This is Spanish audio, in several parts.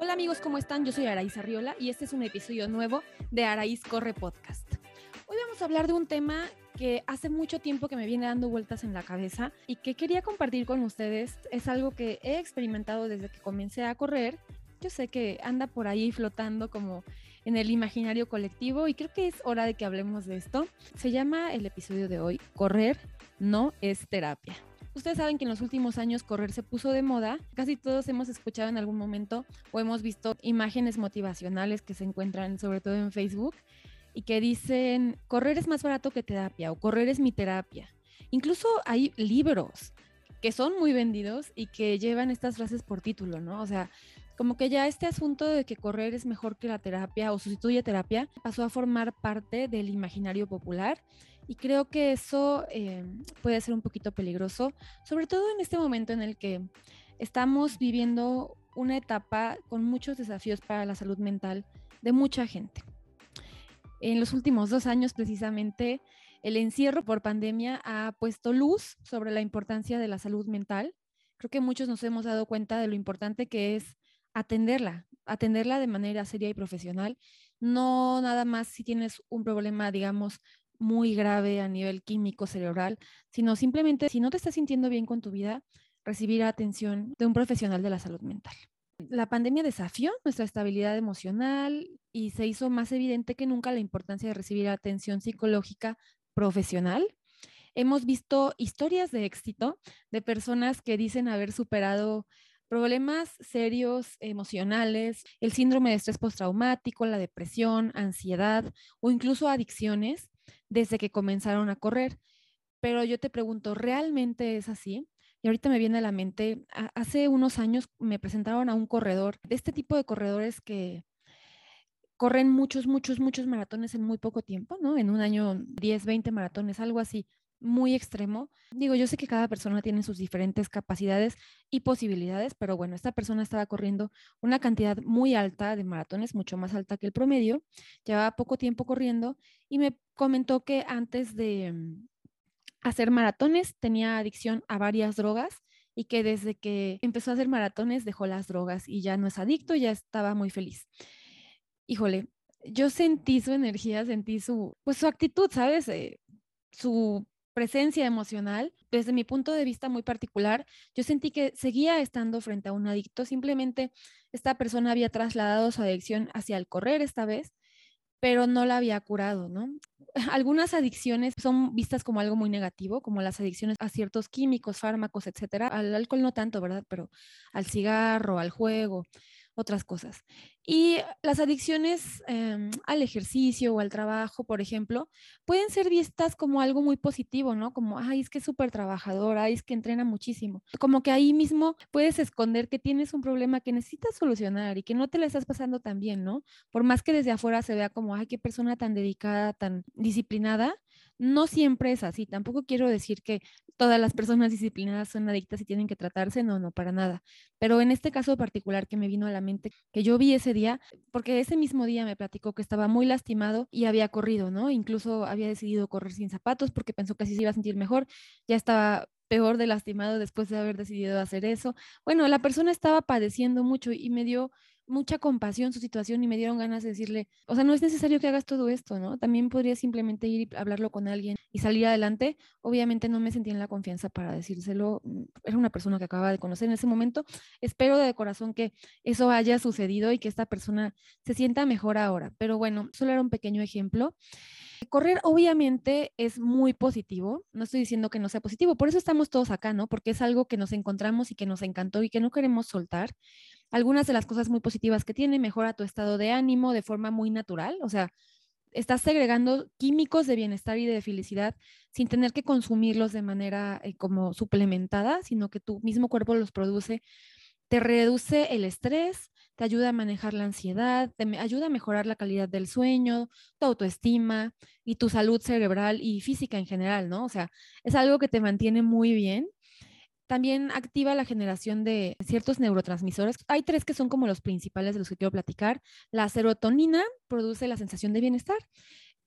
Hola amigos, ¿cómo están? Yo soy Araíz Arriola y este es un episodio nuevo de Araíz Corre Podcast. Hoy vamos a hablar de un tema que hace mucho tiempo que me viene dando vueltas en la cabeza y que quería compartir con ustedes. Es algo que he experimentado desde que comencé a correr. Yo sé que anda por ahí flotando como en el imaginario colectivo y creo que es hora de que hablemos de esto. Se llama el episodio de hoy Correr no es terapia. Ustedes saben que en los últimos años correr se puso de moda. Casi todos hemos escuchado en algún momento o hemos visto imágenes motivacionales que se encuentran sobre todo en Facebook y que dicen, correr es más barato que terapia o correr es mi terapia. Incluso hay libros que son muy vendidos y que llevan estas frases por título, ¿no? O sea, como que ya este asunto de que correr es mejor que la terapia o sustituye terapia pasó a formar parte del imaginario popular y creo que eso eh, puede ser un poquito peligroso, sobre todo en este momento en el que estamos viviendo una etapa con muchos desafíos para la salud mental de mucha gente. En los últimos dos años, precisamente, el encierro por pandemia ha puesto luz sobre la importancia de la salud mental. Creo que muchos nos hemos dado cuenta de lo importante que es atenderla, atenderla de manera seria y profesional, no nada más si tienes un problema, digamos, muy grave a nivel químico cerebral, sino simplemente si no te estás sintiendo bien con tu vida, recibir atención de un profesional de la salud mental. La pandemia desafió nuestra estabilidad emocional y se hizo más evidente que nunca la importancia de recibir atención psicológica profesional. Hemos visto historias de éxito de personas que dicen haber superado problemas serios emocionales, el síndrome de estrés postraumático, la depresión, ansiedad o incluso adicciones desde que comenzaron a correr. Pero yo te pregunto, ¿realmente es así? Y ahorita me viene a la mente, hace unos años me presentaron a un corredor, de este tipo de corredores que corren muchos, muchos, muchos maratones en muy poco tiempo, ¿no? En un año 10, 20 maratones, algo así, muy extremo. Digo, yo sé que cada persona tiene sus diferentes capacidades y posibilidades, pero bueno, esta persona estaba corriendo una cantidad muy alta de maratones, mucho más alta que el promedio, llevaba poco tiempo corriendo y me comentó que antes de mm, hacer maratones tenía adicción a varias drogas y que desde que empezó a hacer maratones dejó las drogas y ya no es adicto, ya estaba muy feliz. Híjole, yo sentí su energía, sentí su, pues su actitud, ¿sabes? Eh, su presencia emocional, desde mi punto de vista muy particular, yo sentí que seguía estando frente a un adicto, simplemente esta persona había trasladado su adicción hacia el correr esta vez pero no la había curado, ¿no? Algunas adicciones son vistas como algo muy negativo, como las adicciones a ciertos químicos, fármacos, etcétera. Al alcohol no tanto, ¿verdad? Pero al cigarro, al juego otras cosas. Y las adicciones em, al ejercicio o al trabajo, por ejemplo, pueden ser vistas como algo muy positivo, ¿no? Como, ay, es que es súper trabajador, ay, es que entrena muchísimo. Como que ahí mismo puedes esconder que tienes un problema que necesitas solucionar y que no te le estás pasando tan bien, ¿no? Por más que desde afuera se vea como, ay, qué persona tan dedicada, tan disciplinada, no siempre es así. Tampoco quiero decir que todas las personas disciplinadas son adictas y tienen que tratarse, no, no, para nada. Pero en este caso particular que me vino a la mente, que yo vi ese día, porque ese mismo día me platicó que estaba muy lastimado y había corrido, ¿no? Incluso había decidido correr sin zapatos porque pensó que así se iba a sentir mejor, ya estaba peor de lastimado después de haber decidido hacer eso. Bueno, la persona estaba padeciendo mucho y me dio mucha compasión su situación y me dieron ganas de decirle, o sea, no es necesario que hagas todo esto, ¿no? También podría simplemente ir y hablarlo con alguien y salir adelante. Obviamente no me sentí en la confianza para decírselo. Mm, era una persona que acababa de conocer en ese momento. Espero de corazón que eso haya sucedido y que esta persona se sienta mejor ahora. Pero bueno, solo era un pequeño ejemplo. Correr obviamente es muy positivo, no estoy diciendo que no sea positivo, por eso estamos todos acá, ¿no? Porque es algo que nos encontramos y que nos encantó y que no queremos soltar algunas de las cosas muy positivas que tiene, mejora tu estado de ánimo de forma muy natural, o sea, estás segregando químicos de bienestar y de felicidad sin tener que consumirlos de manera eh, como suplementada, sino que tu mismo cuerpo los produce, te reduce el estrés, te ayuda a manejar la ansiedad, te ayuda a mejorar la calidad del sueño, tu autoestima y tu salud cerebral y física en general, ¿no? O sea, es algo que te mantiene muy bien también activa la generación de ciertos neurotransmisores. Hay tres que son como los principales de los que quiero platicar. La serotonina produce la sensación de bienestar,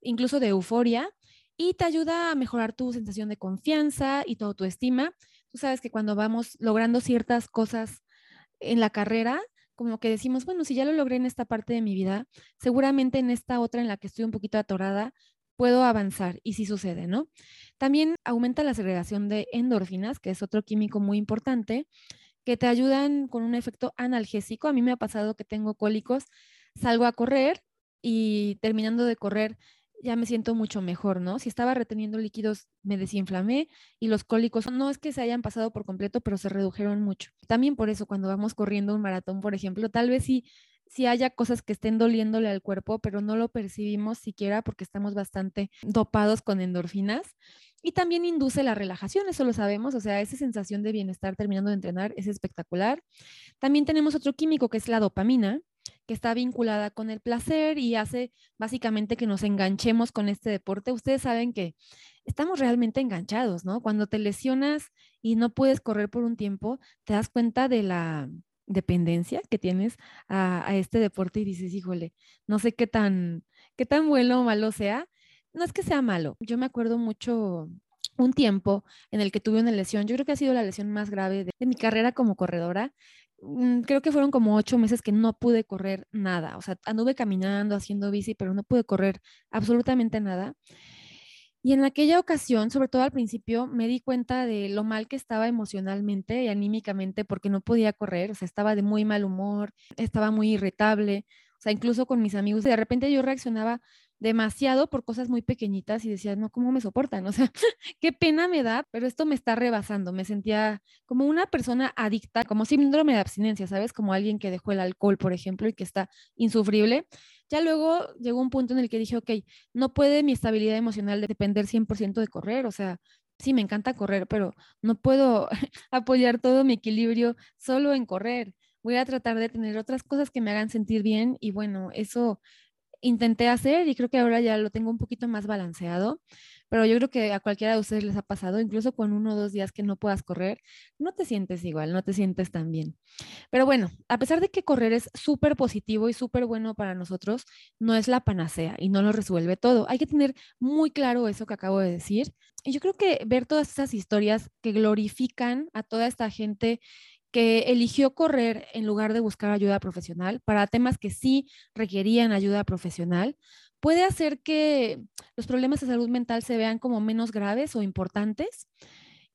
incluso de euforia, y te ayuda a mejorar tu sensación de confianza y tu autoestima. Tú sabes que cuando vamos logrando ciertas cosas en la carrera, como que decimos, bueno, si ya lo logré en esta parte de mi vida, seguramente en esta otra en la que estoy un poquito atorada, puedo avanzar y sí sucede, ¿no? También aumenta la segregación de endorfinas, que es otro químico muy importante, que te ayudan con un efecto analgésico. A mí me ha pasado que tengo cólicos, salgo a correr y terminando de correr ya me siento mucho mejor, ¿no? Si estaba reteniendo líquidos, me desinflamé y los cólicos no es que se hayan pasado por completo, pero se redujeron mucho. También por eso cuando vamos corriendo un maratón, por ejemplo, tal vez sí, sí haya cosas que estén doliéndole al cuerpo, pero no lo percibimos siquiera porque estamos bastante dopados con endorfinas. Y también induce la relajación, eso lo sabemos, o sea, esa sensación de bienestar terminando de entrenar es espectacular. También tenemos otro químico que es la dopamina, que está vinculada con el placer y hace básicamente que nos enganchemos con este deporte. Ustedes saben que estamos realmente enganchados, ¿no? Cuando te lesionas y no puedes correr por un tiempo, te das cuenta de la dependencia que tienes a, este deporte y dices, híjole, no sé qué tan, qué tan bueno o malo sea. No es que sea malo. Yo me acuerdo mucho un tiempo en el que tuve una lesión, yo creo que ha sido la lesión más grave de mi carrera como corredora, Mm, creo que fueron como ocho meses que no pude correr nada. O sea, anduve caminando, haciendo bici, pero no pude correr absolutamente nada. Y en aquella ocasión, sobre todo al principio, me di cuenta de lo mal que estaba emocionalmente y anímicamente porque no podía correr, o sea, estaba de muy mal humor, estaba muy irritable, o sea, incluso con mis amigos, de repente yo reaccionaba demasiado por cosas muy pequeñitas y decía, no, ¿cómo me soportan? O sea, qué pena me da, pero esto me está rebasando. Me sentía como una persona adicta, como síndrome de abstinencia, ¿sabes? Como alguien que dejó el alcohol, por ejemplo, y que está insufrible. Ya luego llegó un punto en el que dije, ok, no puede mi estabilidad emocional depender 100% de correr, o sea, sí, me encanta correr, pero no puedo apoyar todo mi equilibrio solo en correr. Voy a tratar de tener otras cosas que me hagan sentir bien y bueno, eso intenté hacer y creo que ahora ya lo tengo un poquito más balanceado, pero yo creo que a cualquiera de ustedes les ha pasado, incluso con uno o dos días que no puedas correr, no te sientes igual, no te sientes tan bien. Pero bueno, a pesar de que correr es súper positivo y súper bueno para nosotros, no es la panacea y no lo resuelve todo. Hay que tener muy claro eso que acabo de decir. Y yo creo que ver todas esas historias que glorifican a toda esta gente que eligió correr en lugar de buscar ayuda profesional para temas que sí requerían ayuda profesional, puede hacer que los problemas de salud mental se vean como menos graves o importantes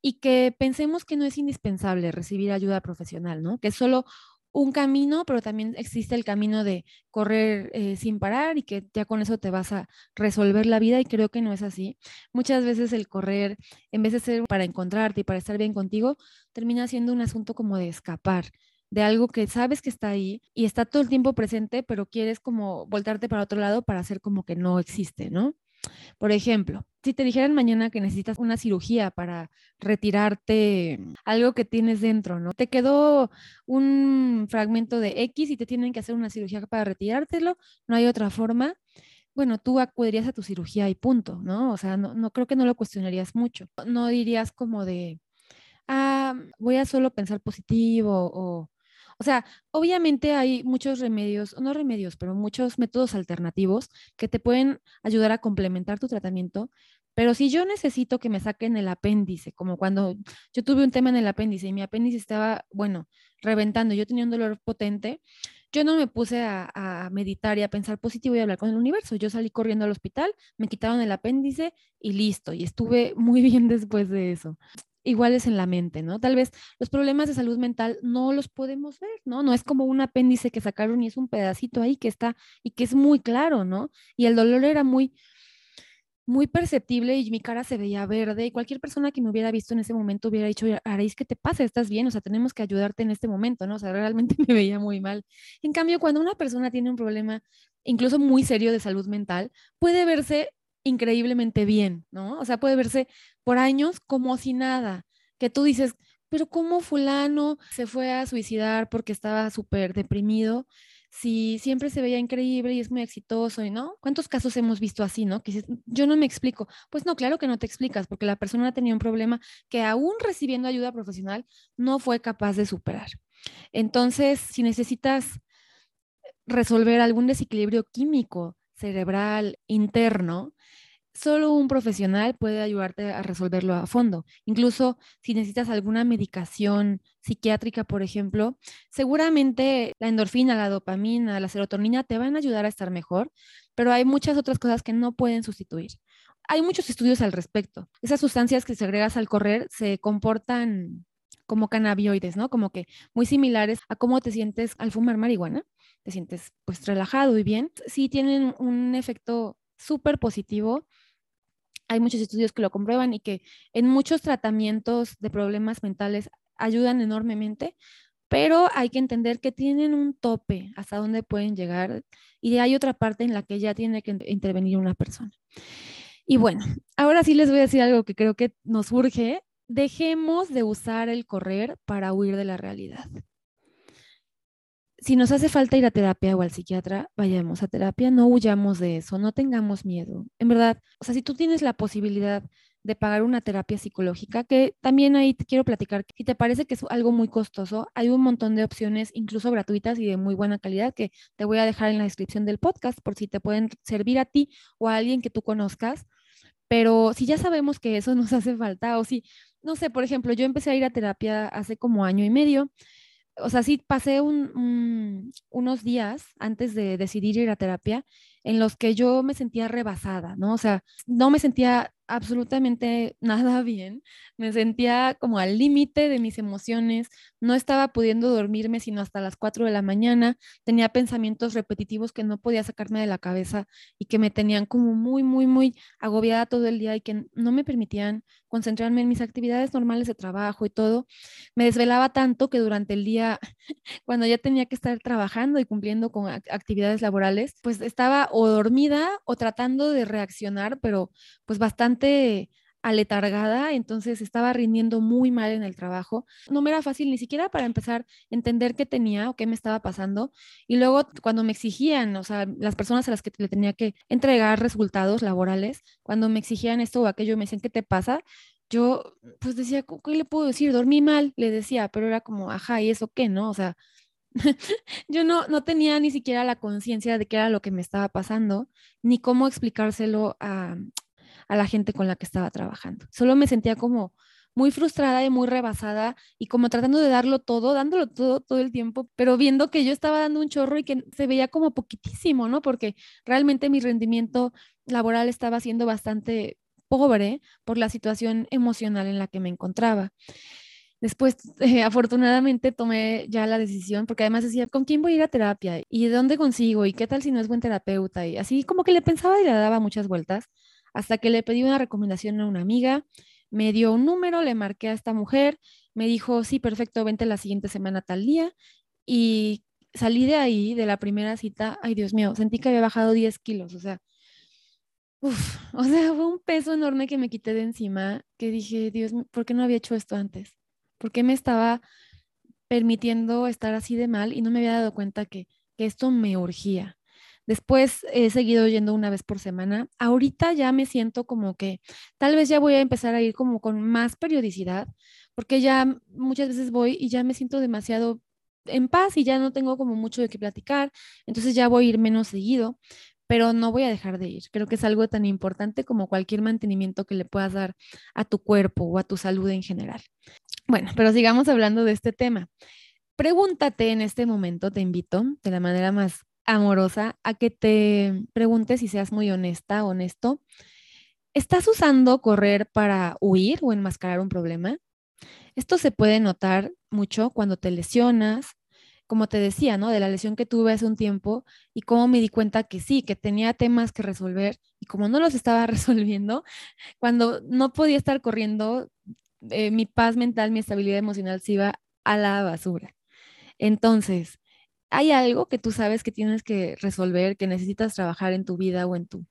y que pensemos que no es indispensable recibir ayuda profesional, ¿no? Que solo un camino, pero también existe el camino de correr eh, sin parar y que ya con eso te vas a resolver la vida y creo que no es así. Muchas veces el correr, en vez de ser para encontrarte y para estar bien contigo, termina siendo un asunto como de escapar de algo que sabes que está ahí y está todo el tiempo presente, pero quieres como voltarte para otro lado para hacer como que no existe, ¿no? Por ejemplo, si te dijeran mañana que necesitas una cirugía para retirarte algo que tienes dentro, ¿no? Te quedó un fragmento de X y te tienen que hacer una cirugía para retirártelo, no hay otra forma. Bueno, tú acudirías a tu cirugía y punto, ¿no? O sea, no, no creo que no lo cuestionarías mucho. No dirías como de, ah, voy a solo pensar positivo o o sea, obviamente hay muchos remedios, no remedios, pero muchos métodos alternativos que te pueden ayudar a complementar tu tratamiento. Pero si yo necesito que me saquen el apéndice, como cuando yo tuve un tema en el apéndice y mi apéndice estaba, bueno, reventando, yo tenía un dolor potente, yo no me puse a, a, meditar y a pensar positivo y a hablar con el universo. Yo salí corriendo al hospital, me quitaron el apéndice y listo. Y estuve muy bien después de eso iguales en la mente, ¿no? Tal vez los problemas de salud mental no los podemos ver, ¿no? No es como un apéndice que sacaron y es un pedacito ahí que está y que es muy claro, ¿no? Y el dolor era muy, muy perceptible y mi cara se veía verde y cualquier persona que me hubiera visto en ese momento hubiera dicho, Araís, ¿qué te pasa? ¿Estás bien? O sea, tenemos que ayudarte en este momento, ¿no? O sea, realmente me veía muy mal. En cambio, cuando una persona tiene un problema incluso muy serio de salud mental, puede verse increíblemente bien, ¿no? O sea, puede verse por años como si nada, que tú dices, pero ¿cómo fulano se fue a suicidar porque estaba súper deprimido? Si siempre se veía increíble y es muy exitoso, ¿y no? ¿Cuántos casos hemos visto así, no? Que yo no me explico. Pues no, claro que no te explicas, porque la persona tenía un problema que aún recibiendo ayuda profesional no fue capaz de superar. Entonces, si necesitas resolver algún desequilibrio químico cerebral interno, solo un profesional puede ayudarte a resolverlo a fondo. Incluso si necesitas alguna medicación psiquiátrica, por ejemplo, seguramente la endorfina, la dopamina, la serotonina te van a ayudar a estar mejor, pero hay muchas otras cosas que no pueden sustituir. Hay muchos estudios al respecto. Esas sustancias que segregas al correr se comportan como cannabinoides, ¿no? Como que muy similares a cómo te sientes al fumar marihuana. Te sientes pues relajado y bien. Sí tienen un efecto súper positivo. Hay muchos estudios que lo comprueban y que en muchos tratamientos de problemas mentales ayudan enormemente, pero hay que entender que tienen un tope hasta dónde pueden llegar y hay otra parte en la que ya tiene que intervenir una persona. Y bueno, ahora sí les voy a decir algo que creo que nos urge. Dejemos de usar el correr para huir de la realidad si nos hace falta ir a terapia o al psiquiatra, vayamos a terapia, no huyamos de eso, no tengamos miedo. En verdad, o sea, si tú tienes la posibilidad de pagar una terapia psicológica, que también ahí te quiero platicar, si te parece que es algo muy costoso, hay un montón de opciones, incluso gratuitas y de muy buena calidad, que te voy a dejar en la descripción del podcast por si te pueden servir a ti o a alguien que tú conozcas. Pero si ya sabemos que eso nos hace falta, o si, no sé, por ejemplo, yo empecé a ir a terapia hace como año y medio o sea, sí pasé unos días antes de decidir ir a terapia en los que yo me sentía rebasada, ¿no? O sea, no me sentía absolutamente nada bien, me sentía como al límite de mis emociones, no estaba pudiendo dormirme sino hasta las 4 de la mañana, tenía pensamientos repetitivos que no podía sacarme de la cabeza y que me tenían como muy, muy, muy agobiada todo el día y que no me permitían concentrarme en mis actividades normales de trabajo y todo. Me desvelaba tanto que durante el día, cuando ya tenía que estar trabajando y cumpliendo con actividades laborales, pues estaba o dormida o tratando de reaccionar, pero pues bastante aletargada, entonces estaba rindiendo muy mal en el trabajo. No me era fácil ni siquiera para empezar a entender qué tenía o qué me estaba pasando. Y luego cuando me exigían, o sea, las personas a las que le tenía que entregar resultados laborales, cuando me exigían esto o aquello, me decían, ¿qué te pasa? Yo pues decía, ¿qué le puedo decir? Dormí mal, le decía, pero era como, ajá, ¿y eso qué, no? O sea, yo no, no tenía ni siquiera la conciencia de qué era lo que me estaba pasando, ni cómo explicárselo a, a la gente con la que estaba trabajando. Solo me sentía como muy frustrada y muy rebasada y como tratando de darlo todo, dándolo todo todo el tiempo, pero viendo que yo estaba dando un chorro y que se veía como poquitísimo, ¿no? Porque realmente mi rendimiento laboral estaba siendo bastante pobre por la situación emocional en la que me encontraba. Después, eh, afortunadamente, tomé ya la decisión, porque además decía, ¿con quién voy a ir a terapia? ¿Y de dónde consigo? ¿Y qué tal si no es buen terapeuta? Y así como que le pensaba y le daba muchas vueltas, hasta que le pedí una recomendación a una amiga, me dio un número, le marqué a esta mujer, me dijo, sí, perfecto, vente la siguiente semana tal día. Y salí de ahí, de la primera cita, ay Dios mío, sentí que había bajado 10 kilos, o sea, uf, o sea, fue un peso enorme que me quité de encima, que dije, Dios, ¿por qué no había hecho esto antes? ¿Por qué me estaba permitiendo estar así de mal y no me había dado cuenta que, esto me urgía? Después he seguido yendo una vez por semana. Ahorita ya me siento como que tal vez ya voy a empezar a ir como con más periodicidad, porque ya muchas veces voy y ya me siento demasiado en paz y ya no tengo como mucho de qué platicar, entonces ya voy a ir menos seguido, pero no voy a dejar de ir. Creo que es algo tan importante como cualquier mantenimiento que le puedas dar a tu cuerpo o a tu salud en general. Bueno, pero sigamos hablando de este tema. Pregúntate en este momento, te invito de la manera más amorosa a que te preguntes y seas muy honesta, honesto. ¿Estás usando correr para huir o enmascarar un problema? Esto se puede notar mucho cuando te lesionas, como te decía, ¿no? De la lesión que tuve hace un tiempo y cómo me di cuenta que sí, que tenía temas que resolver y como no los estaba resolviendo, cuando no podía estar corriendo, eh, mi paz mental, mi estabilidad emocional se iba a la basura. Entonces, hay algo que tú sabes que tienes que resolver, que necesitas trabajar en tu vida o en tu,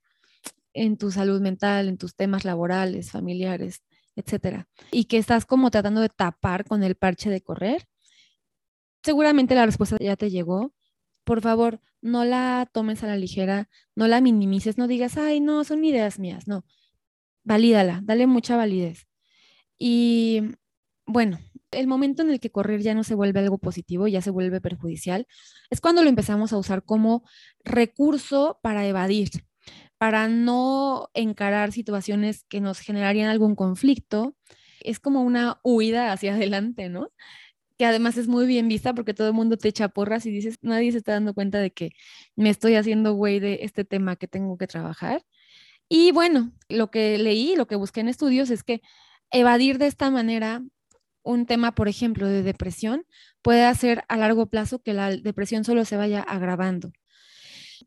en tu salud mental, en tus temas laborales, familiares, etcétera, y que estás como tratando de tapar con el parche de correr, seguramente la respuesta ya te llegó. Por favor, no la tomes a la ligera, no la minimices, no digas, ay, no, son ideas mías, no. Valídala, dale mucha validez. Y bueno, el momento en el que correr ya no se vuelve algo positivo, ya se vuelve perjudicial, es cuando lo empezamos a usar como recurso para evadir, para no encarar situaciones que nos generarían algún conflicto. Es como una huida hacia adelante, ¿no? que además es muy bien vista porque todo el mundo te echa porras y dices, nadie se está dando cuenta de que me estoy haciendo güey de este tema que tengo que trabajar. Y bueno, lo que leí, lo que busqué en estudios es que evadir de esta manera un tema, por ejemplo, de depresión, puede hacer a largo plazo que la depresión solo se vaya agravando.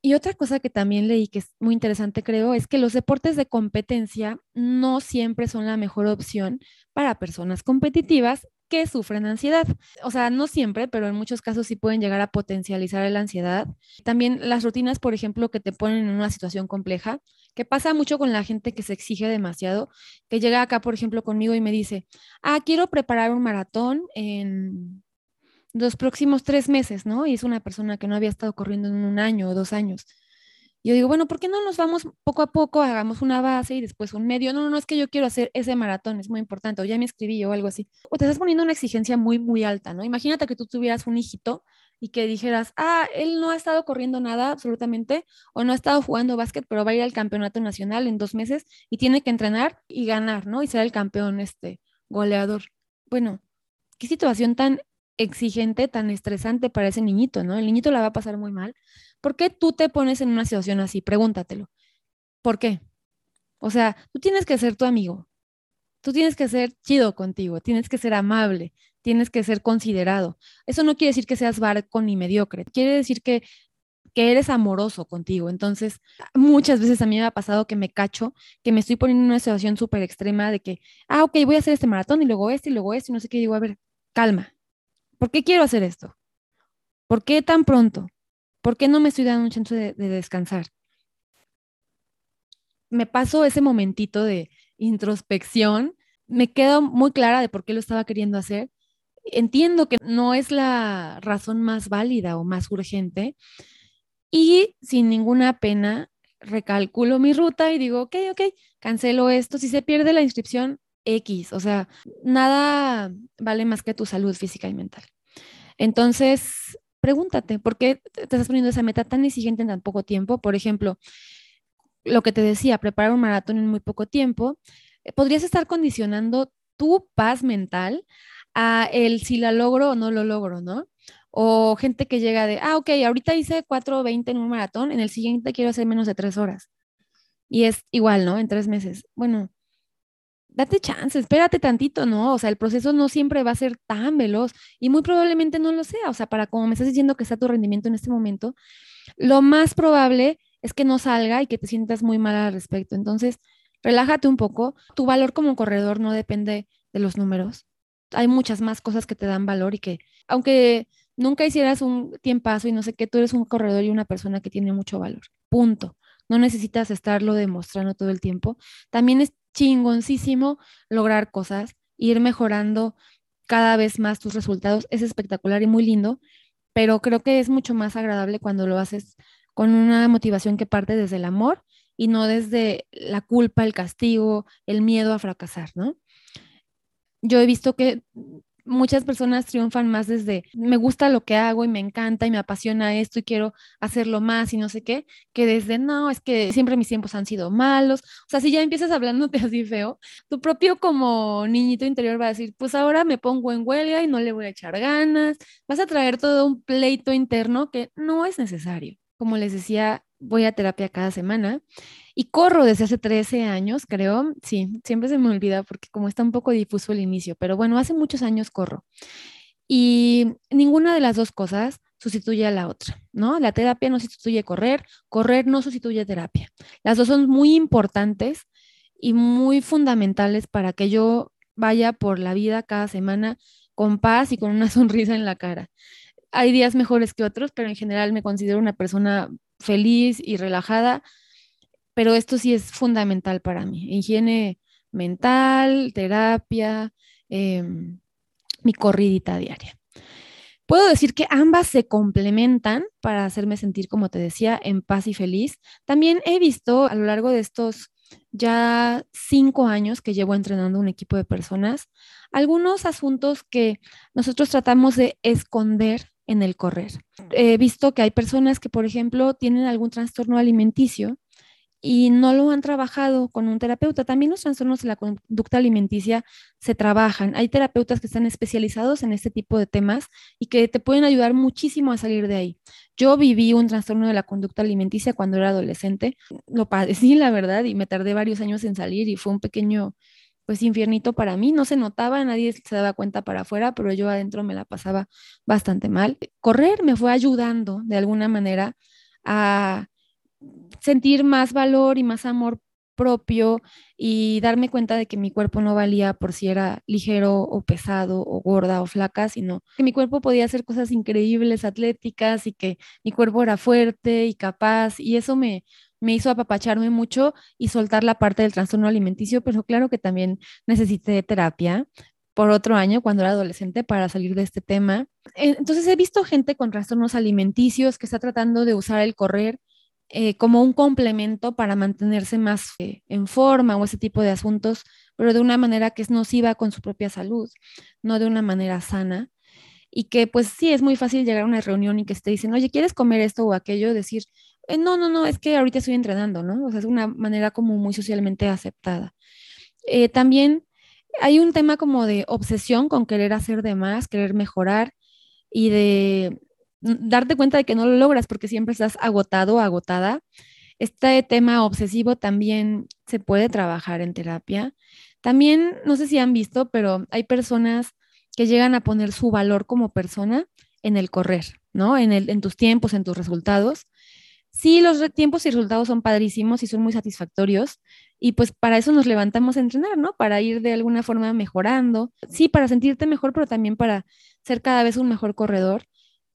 Y otra cosa que también leí que es muy interesante, creo, es que los deportes de competencia no siempre son la mejor opción para personas competitivas que sufren ansiedad. O sea, no siempre, pero en muchos casos sí pueden llegar a potencializar la ansiedad. También las rutinas, por ejemplo, que te ponen en una situación compleja, que pasa mucho con la gente que se exige demasiado, que llega acá, por ejemplo, conmigo y me dice, ah, quiero preparar un maratón en los próximos tres meses, ¿no? Y es una persona que no había estado corriendo en un año o dos años. Yo digo, bueno, ¿por qué no nos vamos poco a poco, hagamos una base y después un medio? No, no, no, es que yo quiero hacer ese maratón, es muy importante, o ya me escribí o algo así. O te estás poniendo una exigencia muy, muy alta, ¿no? Imagínate que tú tuvieras un hijito y que dijeras, ah, él no ha estado corriendo nada absolutamente, o no ha estado jugando básquet, pero va a ir al campeonato nacional en dos meses y tiene que entrenar y ganar, ¿no? Y ser el campeón, este, goleador. Bueno, qué situación tan exigente, tan estresante para ese niñito, ¿no? El niñito la va a pasar muy mal. ¿Por qué tú te pones en una situación así? Pregúntatelo. ¿Por qué? O sea, tú tienes que ser tu amigo. Tú tienes que ser chido contigo, tienes que ser amable, tienes que ser considerado. Eso no quiere decir que seas barco ni mediocre, quiere decir que, que eres amoroso contigo. Entonces, muchas veces a mí me ha pasado que me cacho, que me estoy poniendo en una situación súper extrema de que, ah, ok, voy a hacer este maratón y luego este y luego este y no sé qué. digo, a ver, calma, ¿Por qué quiero hacer esto? ¿Por qué tan pronto? ¿Por qué no me estoy dando un chance de, descansar? Me paso ese momentito de introspección, me quedo muy clara de por qué lo estaba queriendo hacer. Entiendo que no es la razón más válida o más urgente y sin ninguna pena recalculo mi ruta y digo, ok, ok, cancelo esto. Si se pierde la inscripción, X, o sea, nada vale más que tu salud física y mental. Entonces, pregúntate, ¿por qué te estás poniendo esa meta tan exigente en tan poco tiempo? Por ejemplo, lo que te decía, preparar un maratón en muy poco tiempo, eh, podrías estar condicionando tu paz mental a el si la logro o no lo logro, ¿no? O gente que llega de, ah, ok, ahorita hice 4.20 en un maratón, en el siguiente quiero hacer menos de tres horas. Y es igual, ¿no? En tres meses. Bueno, date chance, espérate tantito, ¿no? O sea, el proceso no siempre va a ser tan veloz y muy probablemente no lo sea. O sea, para como me estás diciendo que está tu rendimiento en este momento, lo más probable es que no salga y que te sientas muy mal al respecto. Entonces, relájate un poco. Tu valor como corredor no depende de los números. Hay muchas más cosas que te dan valor y que, aunque nunca hicieras un tiempazo y no sé qué, tú eres un corredor y una persona que tiene mucho valor. Punto. No necesitas estarlo demostrando todo el tiempo. También es chingoncísimo lograr cosas, ir mejorando cada vez más tus resultados. Es espectacular y muy lindo, pero creo que es mucho más agradable cuando lo haces con una motivación que parte desde el amor y no desde la culpa, el castigo, el miedo a fracasar, ¿no? Yo he visto que muchas personas triunfan más desde me gusta lo que hago y me encanta y me apasiona esto y quiero hacerlo más y no sé qué, que desde no, es que siempre mis tiempos han sido malos. O sea, si ya empiezas hablándote así feo, tu propio como niñito interior va a decir, pues ahora me pongo en huelga y no le voy a echar ganas. Vas a traer todo un pleito interno que no es necesario. Como les decía, voy a terapia cada semana y corro desde hace 13 años, creo. Sí, siempre se me olvida porque como está un poco difuso el inicio, pero bueno, hace muchos años corro. Y ninguna de las dos cosas sustituye a la otra, ¿no? La terapia no sustituye correr, correr no sustituye terapia. Las dos son muy importantes y muy fundamentales para que yo vaya por la vida cada semana con paz y con una sonrisa en la cara. Hay días mejores que otros, pero en general me considero una persona feliz y relajada pero esto sí es fundamental para mí. Higiene mental, terapia, em, mi corridita diaria. Puedo decir que ambas se complementan para hacerme sentir, como te decía, en paz y feliz. También he visto a lo largo de estos ya cinco años que llevo entrenando un equipo de personas, algunos asuntos que nosotros tratamos de esconder en el correr. He visto que hay personas que, por ejemplo, tienen algún trastorno alimenticio y no lo han trabajado con un terapeuta. También los trastornos de la conducta alimenticia se trabajan. Hay terapeutas que están especializados en este tipo de temas y que te pueden ayudar muchísimo a salir de ahí. Yo viví un trastorno de la conducta alimenticia cuando era adolescente. Lo padecí, la verdad, y me tardé varios años en salir y fue un pequeño pues infiernito para mí, no se notaba, nadie se daba cuenta para afuera, pero yo adentro me la pasaba bastante mal. Correr me fue ayudando de alguna manera a sentir más valor y más amor propio y darme cuenta de que mi cuerpo no valía por si era ligero o pesado o gorda o flaca, sino que mi cuerpo podía hacer cosas increíbles, atléticas y que mi cuerpo era fuerte y capaz y eso me, me hizo apapacharme mucho y soltar la parte del trastorno alimenticio, pero claro que también necesité terapia por otro año cuando era adolescente para salir de este tema. Entonces he visto gente con trastornos alimenticios que está tratando de usar el correr eh, como un complemento para mantenerse más eh, en forma o ese tipo de asuntos, pero de una manera que es nociva con su propia salud, no de una manera sana. Y que pues sí, es muy fácil llegar a una reunión y que te dicen, oye, ¿quieres comer esto o aquello? Decir, eh, no, no, no, es que ahorita estoy entrenando, ¿no? O sea, es una manera como muy socialmente aceptada. también hay un tema como de obsesión con querer hacer de más, querer mejorar y de darte cuenta de que no lo logras porque siempre estás agotado agotada. Este tema obsesivo también se puede trabajar en terapia. También, no sé si han visto, pero hay personas que llegan a poner su valor como persona en el correr, ¿no? En, el, en tus tiempos, en tus resultados. Sí, los tiempos y resultados son padrísimos y son muy satisfactorios. Y pues para eso nos levantamos a entrenar, ¿no? Para ir de alguna forma mejorando. Sí, para sentirte mejor, pero también para ser cada vez un mejor corredor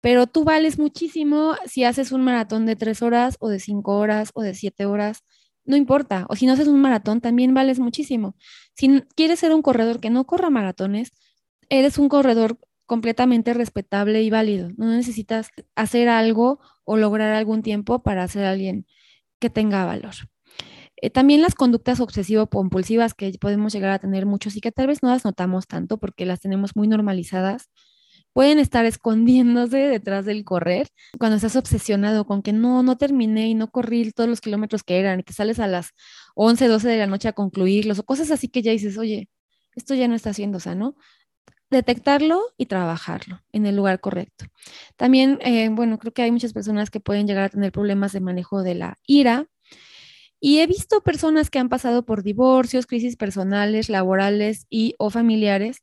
pero tú vales muchísimo si haces un maratón de tres horas o de cinco horas o de siete horas, no importa. O si no haces un maratón, también vales muchísimo. Si quieres ser un corredor que no corra maratones, eres un corredor completamente respetable y válido. No necesitas hacer algo o lograr algún tiempo para ser alguien que tenga valor. Eh, también las conductas obsesivo-compulsivas que podemos llegar a tener muchos y que tal vez no las notamos tanto porque las tenemos muy normalizadas, pueden estar escondiéndose detrás del correr cuando estás obsesionado con que no, no terminé y no corrí todos los kilómetros que eran y que sales a las 11, 12 de la noche a concluirlos o cosas así que ya dices, oye, esto ya no está siendo sano. Detectarlo y trabajarlo en el lugar correcto. También, eh, bueno, creo que hay muchas personas que pueden llegar a tener problemas de manejo de la ira, y he visto personas que han pasado por divorcios, crisis personales, laborales y o familiares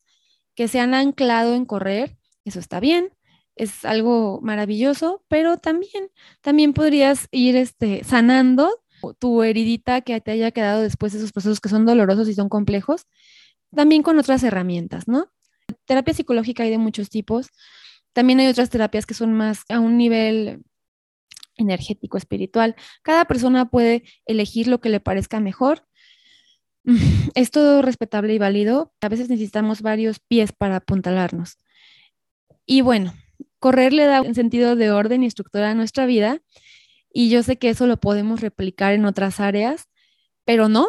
que se han anclado en correr eso está bien, es algo maravilloso, pero también, también podrías ir este, sanando tu heridita que te haya quedado después de esos procesos que son dolorosos y son complejos, también con otras herramientas, ¿no? Terapia psicológica hay de muchos tipos. También hay otras terapias que son más a un nivel energético, espiritual. Cada persona puede elegir lo que le parezca mejor. Es todo respetable y válido. A veces necesitamos varios pies para apuntalarnos. Y bueno, correr le da un sentido de orden y estructura a nuestra vida y yo sé que eso lo podemos replicar en otras áreas, pero no,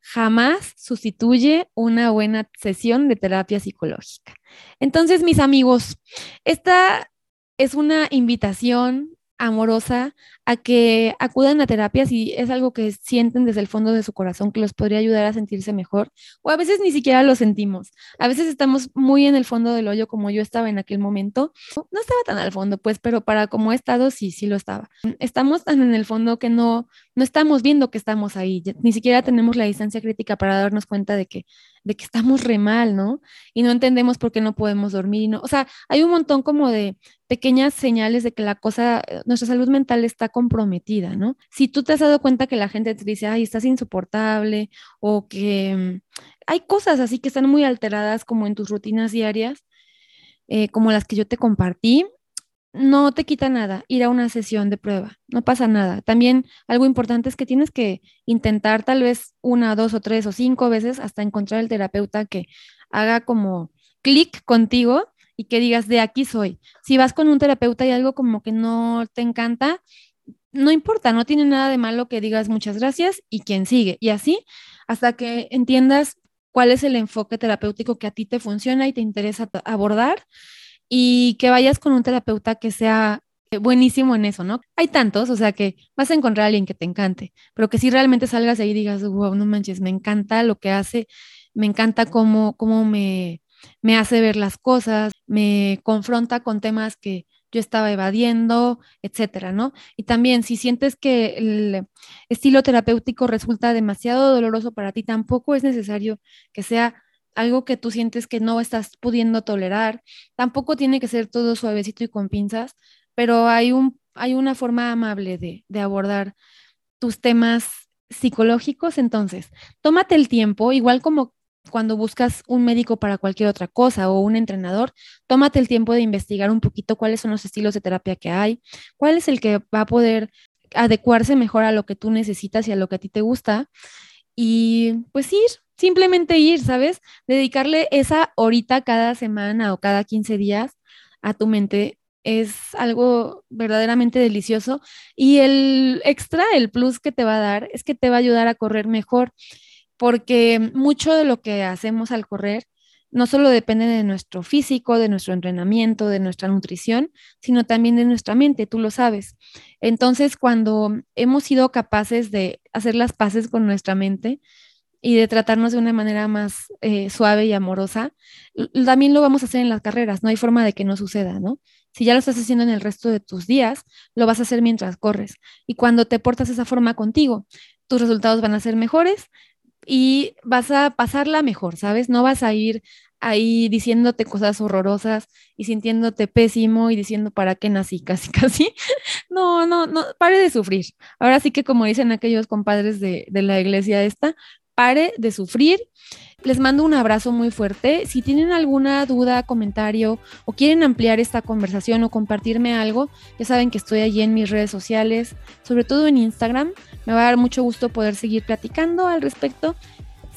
jamás sustituye una buena sesión de terapia psicológica. Entonces, mis amigos, esta es una invitación amorosa a que acudan a terapia si es algo que sienten desde el fondo de su corazón que los podría ayudar a sentirse mejor, o a veces ni siquiera lo sentimos. A veces estamos muy en el fondo del hoyo como yo estaba en aquel momento. No estaba tan al fondo, pues, pero para como he estado, sí, sí lo estaba. Estamos tan en el fondo que no, no estamos viendo que estamos ahí, ni siquiera tenemos la distancia crítica para darnos cuenta de que de que estamos re mal, ¿no? Y no entendemos por qué no podemos dormir. ¿no? O sea, hay un montón como de pequeñas señales de que la cosa, eh, nuestra salud mental está comprometida, ¿no? Si tú te has dado cuenta que la gente te dice, ay, estás insoportable o que mm, hay cosas así que están muy alteradas como en tus rutinas diarias, eh, como las que yo te compartí, no te quita nada ir a una sesión de prueba, no pasa nada. También algo importante es que tienes que intentar tal vez una, dos o tres o cinco veces hasta encontrar el terapeuta que haga como clic contigo y que digas, de aquí soy. Si vas con un terapeuta y algo como que no te encanta, no importa, no tiene nada de malo que digas muchas gracias y quien sigue. Y así hasta que entiendas cuál es el enfoque terapéutico que a ti te funciona y te interesa abordar y que vayas con un terapeuta que sea buenísimo en eso, ¿no? Hay tantos, o sea que vas a encontrar a alguien que te encante, pero que si realmente salgas ahí y digas, wow, no manches, me encanta lo que hace, me encanta cómo, cómo me, me hace ver las cosas, me confronta con temas que yo estaba evadiendo, etcétera, ¿no? Y también si sientes que el estilo terapéutico resulta demasiado doloroso para ti, tampoco es necesario que sea algo que tú sientes que no estás pudiendo tolerar. Tampoco tiene que ser todo suavecito y con pinzas, pero hay, un, hay una forma amable de, de abordar tus temas psicológicos. Entonces, tómate el tiempo, igual como cuando buscas un médico para cualquier otra cosa o un entrenador, tómate el tiempo de investigar un poquito cuáles son los estilos de terapia que hay, cuál es el que va a poder adecuarse mejor a lo que tú necesitas y a lo que a ti te gusta. Y pues ir, simplemente ir, ¿sabes? Dedicarle esa horita cada semana o cada 15 días a tu mente es algo verdaderamente delicioso y el extra, el plus que te va a dar es que te va a ayudar a correr mejor porque mucho de lo que hacemos al correr no solo depende de nuestro físico, de nuestro entrenamiento, de nuestra nutrición, sino también de nuestra mente, tú lo sabes. Entonces, cuando hemos sido capaces de hacer las paces con nuestra mente y de tratarnos de una manera más eh, suave y amorosa, también lo vamos a hacer en las carreras, no hay forma de que no suceda, ¿no? Si ya lo estás haciendo en el resto de tus días, lo vas a hacer mientras corres. Y cuando te portas esa forma contigo, tus resultados van a ser mejores y vas a pasarla mejor, ¿sabes? No vas a ir ahí diciéndote cosas horrorosas y sintiéndote pésimo y diciendo para qué nací, casi, casi. No, no, no, pare de sufrir. Ahora sí que como dicen aquellos compadres de, de la iglesia esta, pare de sufrir. Les mando un abrazo muy fuerte. Si tienen alguna duda, comentario o quieren ampliar esta conversación o compartirme algo, ya saben que estoy allí en mis redes sociales, sobre todo en Instagram. Me va a dar mucho gusto poder seguir platicando al respecto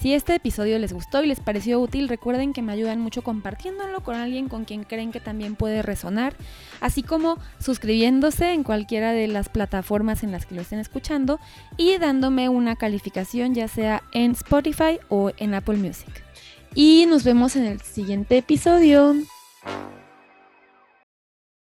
si este episodio les gustó y les pareció útil, recuerden que me ayudan mucho compartiéndolo con alguien con quien creen que también puede resonar, así como suscribiéndose en cualquiera de las plataformas en las que lo estén escuchando y dándome una calificación ya sea en Spotify o en Apple Music. Y nos vemos en el siguiente episodio.